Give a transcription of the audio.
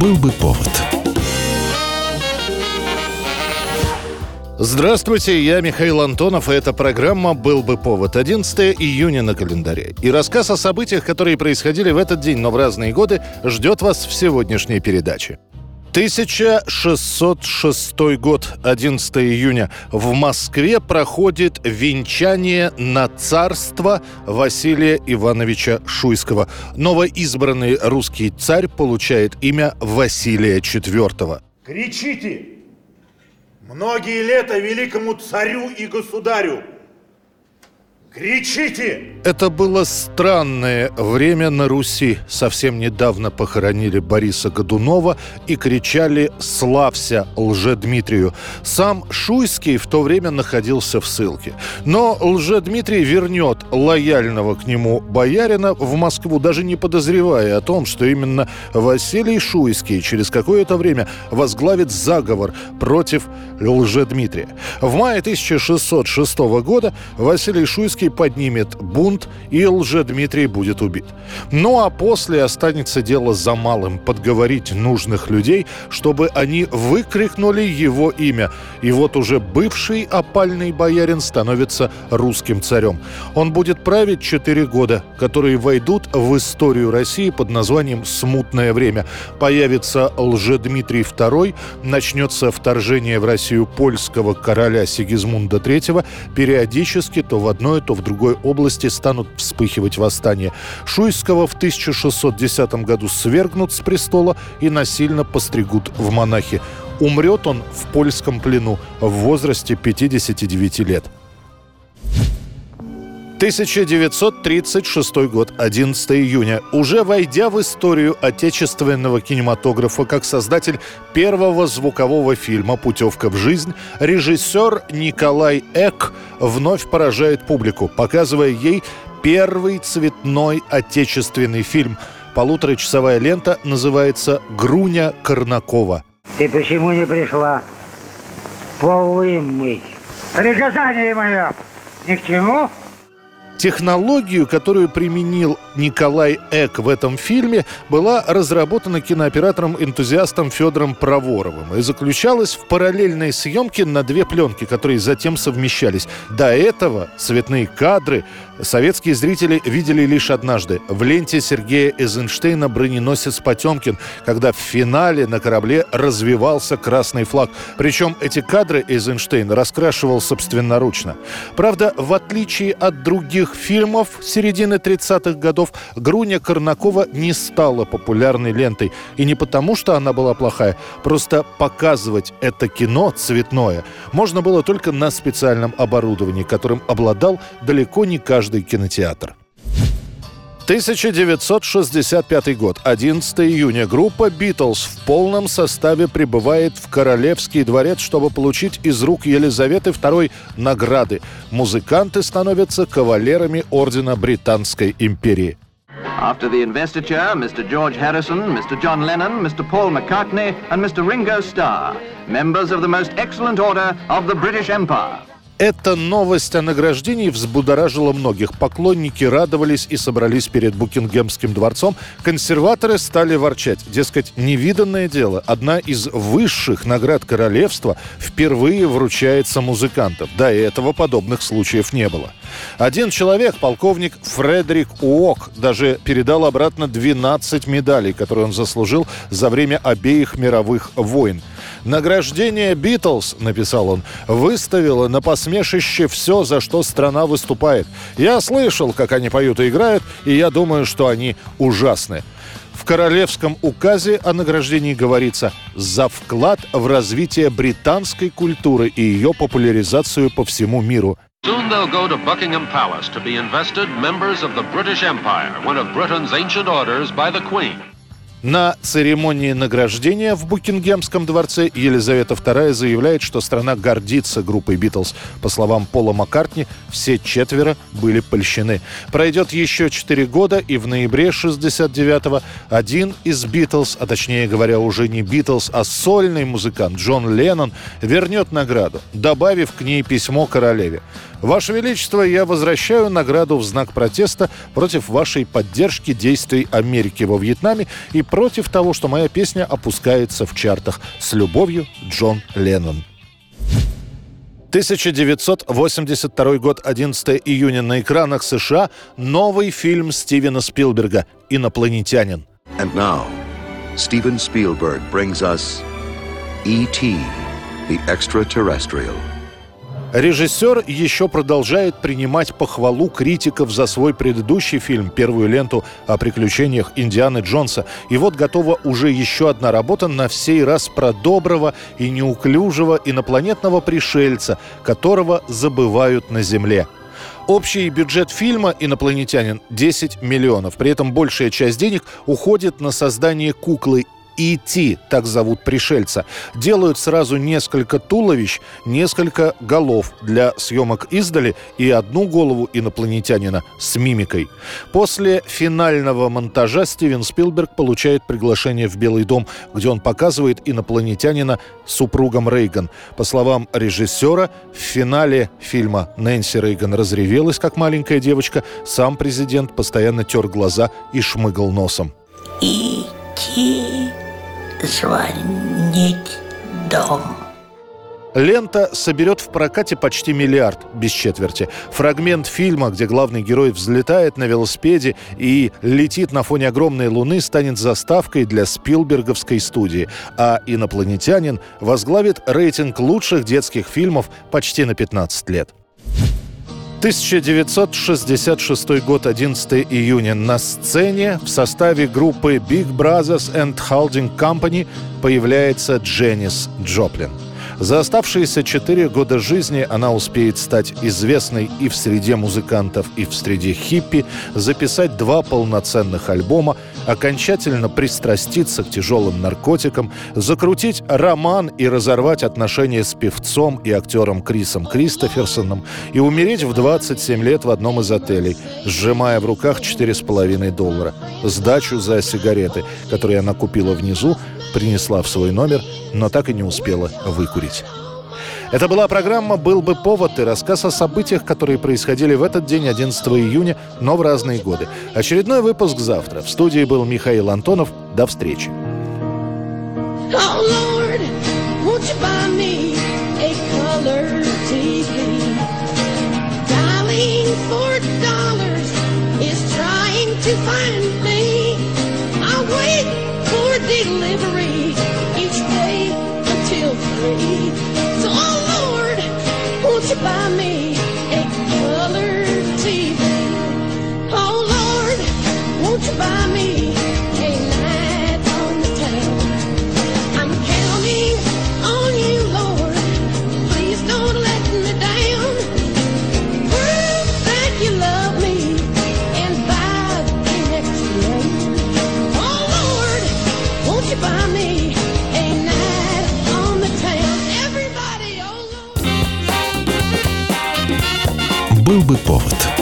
Был бы повод. Здравствуйте, я Михаил Антонов, и эта программа «Был бы повод». 11 июня на календаре. И рассказ о событиях, которые происходили в этот день, но в разные годы, ждет вас в сегодняшней передаче. 1606 год, 11 июня. В Москве проходит венчание на царство Василия Ивановича Шуйского. Новоизбранный русский царь получает имя Василия IV. Кричите! Многие лета великому царю и государю! Кричите! Это было странное время на Руси. Совсем недавно похоронили Бориса Годунова и кричали «Славься Лжедмитрию». Сам Шуйский в то время находился в ссылке. Но Лжедмитрий вернет лояльного к нему боярина в Москву, даже не подозревая о том, что именно Василий Шуйский через какое-то время возглавит заговор против Лжедмитрия. В мае 1606 года Василий Шуйский Зеленский поднимет бунт, и лже-Дмитрий будет убит. Ну а после останется дело за малым – подговорить нужных людей, чтобы они выкрикнули его имя. И вот уже бывший опальный боярин становится русским царем. Он будет править четыре года, которые войдут в историю России под названием «Смутное время». Появится лже-Дмитрий II, начнется вторжение в Россию польского короля Сигизмунда III, периодически то в одной, то в другой области станут вспыхивать восстания. Шуйского в 1610 году свергнут с престола и насильно постригут в монахи. Умрет он в польском плену в возрасте 59 лет. 1936 год, 11 июня. Уже войдя в историю отечественного кинематографа как создатель первого звукового фильма «Путевка в жизнь», режиссер Николай Эк вновь поражает публику, показывая ей первый цветной отечественный фильм. Полуторачасовая лента называется «Груня Корнакова». Ты почему не пришла? Полы мыть. Приказание мое ни к чему? Технологию, которую применил Николай Эк в этом фильме, была разработана кинооператором-энтузиастом Федором Проворовым и заключалась в параллельной съемке на две пленки, которые затем совмещались. До этого цветные кадры советские зрители видели лишь однажды в ленте Сергея Эйзенштейна «Броненосец Потемкин», когда в финале на корабле развивался красный флаг. Причем эти кадры Эйзенштейн раскрашивал собственноручно. Правда, в отличие от других других фильмов середины 30-х годов Груня Корнакова не стала популярной лентой. И не потому, что она была плохая, просто показывать это кино цветное можно было только на специальном оборудовании, которым обладал далеко не каждый кинотеатр. 1965 год, 11 июня. Группа «Битлз» в полном составе прибывает в Королевский дворец, чтобы получить из рук Елизаветы II награды. Музыканты становятся кавалерами Ордена Британской империи. After the investiture, Mr. George Harrison, Mr. John Lennon, Mr. Paul McCartney and Mr. Ringo Starr, members of the most excellent order of the British Empire. Эта новость о награждении взбудоражила многих. Поклонники радовались и собрались перед Букингемским дворцом. Консерваторы стали ворчать. Дескать, невиданное дело. Одна из высших наград королевства впервые вручается музыкантам. До этого подобных случаев не было. Один человек, полковник Фредерик Уок, даже передал обратно 12 медалей, которые он заслужил за время обеих мировых войн. «Награждение Битлз», — написал он, — «выставило на посмешище все, за что страна выступает. Я слышал, как они поют и играют, и я думаю, что они ужасны». В королевском указе о награждении говорится «за вклад в развитие британской культуры и ее популяризацию по всему миру». Soon. На церемонии награждения в Букингемском дворце Елизавета II заявляет, что страна гордится группой «Битлз». По словам Пола Маккартни, все четверо были польщены. Пройдет еще четыре года, и в ноябре 69-го один из «Битлз», а точнее говоря, уже не «Битлз», а сольный музыкант Джон Леннон вернет награду, добавив к ней письмо королеве. Ваше Величество, я возвращаю награду в знак протеста против вашей поддержки действий Америки во Вьетнаме и против того, что моя песня опускается в чартах. С любовью, Джон Леннон. 1982 год, 11 июня на экранах США новый фильм Стивена Спилберга «Инопланетянин». And now, Steven Spielberg brings us E.T. the Extraterrestrial – Режиссер еще продолжает принимать похвалу критиков за свой предыдущий фильм, первую ленту о приключениях Индианы Джонса. И вот готова уже еще одна работа, на всей раз про доброго и неуклюжего инопланетного пришельца, которого забывают на Земле. Общий бюджет фильма «Инопланетянин» 10 миллионов. При этом большая часть денег уходит на создание куклы E.T., так зовут пришельца, делают сразу несколько туловищ, несколько голов для съемок издали и одну голову инопланетянина с мимикой. После финального монтажа Стивен Спилберг получает приглашение в Белый дом, где он показывает инопланетянина супругом Рейган. По словам режиссера, в финале фильма Нэнси Рейган разревелась, как маленькая девочка, сам президент постоянно тер глаза и шмыгал носом. E.T звонить дом. Лента соберет в прокате почти миллиард, без четверти. Фрагмент фильма, где главный герой взлетает на велосипеде и летит на фоне огромной луны, станет заставкой для Спилберговской студии. А «Инопланетянин» возглавит рейтинг лучших детских фильмов почти на 15 лет. 1966 год, 11 июня. На сцене в составе группы Big Brothers and Holding Company появляется Дженнис Джоплин – за оставшиеся четыре года жизни она успеет стать известной и в среде музыкантов, и в среде хиппи, записать два полноценных альбома, окончательно пристраститься к тяжелым наркотикам, закрутить роман и разорвать отношения с певцом и актером Крисом Кристоферсоном и умереть в 27 лет в одном из отелей, сжимая в руках 4,5 доллара. Сдачу за сигареты, которые она купила внизу, принесла в свой номер, но так и не успела выкурить. Это была программа «Был бы повод» и рассказ о событиях, которые происходили в этот день, 11 июня, но в разные годы. Очередной выпуск завтра. В студии был Михаил Антонов. До встречи. Oh, delivery each day until three. Был бы повод.